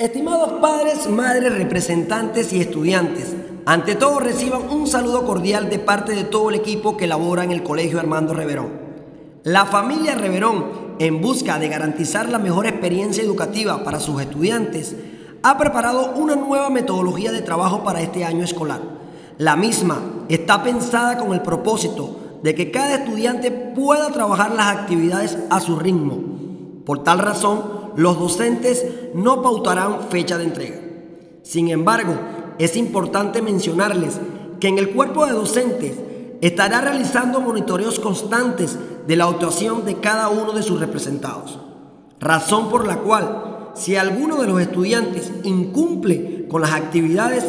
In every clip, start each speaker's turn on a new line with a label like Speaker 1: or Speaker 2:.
Speaker 1: Estimados padres, madres, representantes y estudiantes, ante todo reciban un saludo cordial de parte de todo el equipo que labora en el Colegio Armando Reverón. La familia Reverón, en busca de garantizar la mejor experiencia educativa para sus estudiantes, ha preparado una nueva metodología de trabajo para este año escolar. La misma está pensada con el propósito de que cada estudiante pueda trabajar las actividades a su ritmo. Por tal razón, los docentes no pautarán fecha de entrega. Sin embargo, es importante mencionarles que en el cuerpo de docentes estará realizando monitoreos constantes de la actuación de cada uno de sus representados. Razón por la cual, si alguno de los estudiantes incumple con las actividades,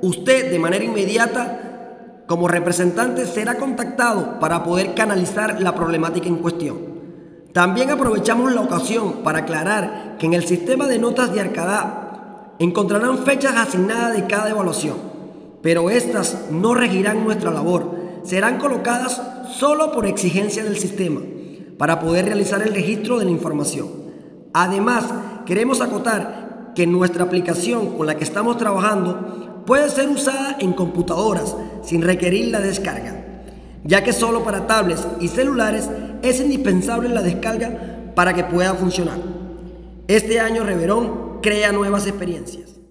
Speaker 1: usted de manera inmediata, como representante, será contactado para poder canalizar la problemática en cuestión. También aprovechamos la ocasión para aclarar que en el sistema de notas de Arcadá encontrarán fechas asignadas de cada evaluación, pero estas no regirán nuestra labor, serán colocadas solo por exigencia del sistema para poder realizar el registro de la información. Además, queremos acotar que nuestra aplicación con la que estamos trabajando puede ser usada en computadoras sin requerir la descarga ya que solo para tablets y celulares es indispensable la descarga para que pueda funcionar. Este año Reverón crea nuevas experiencias.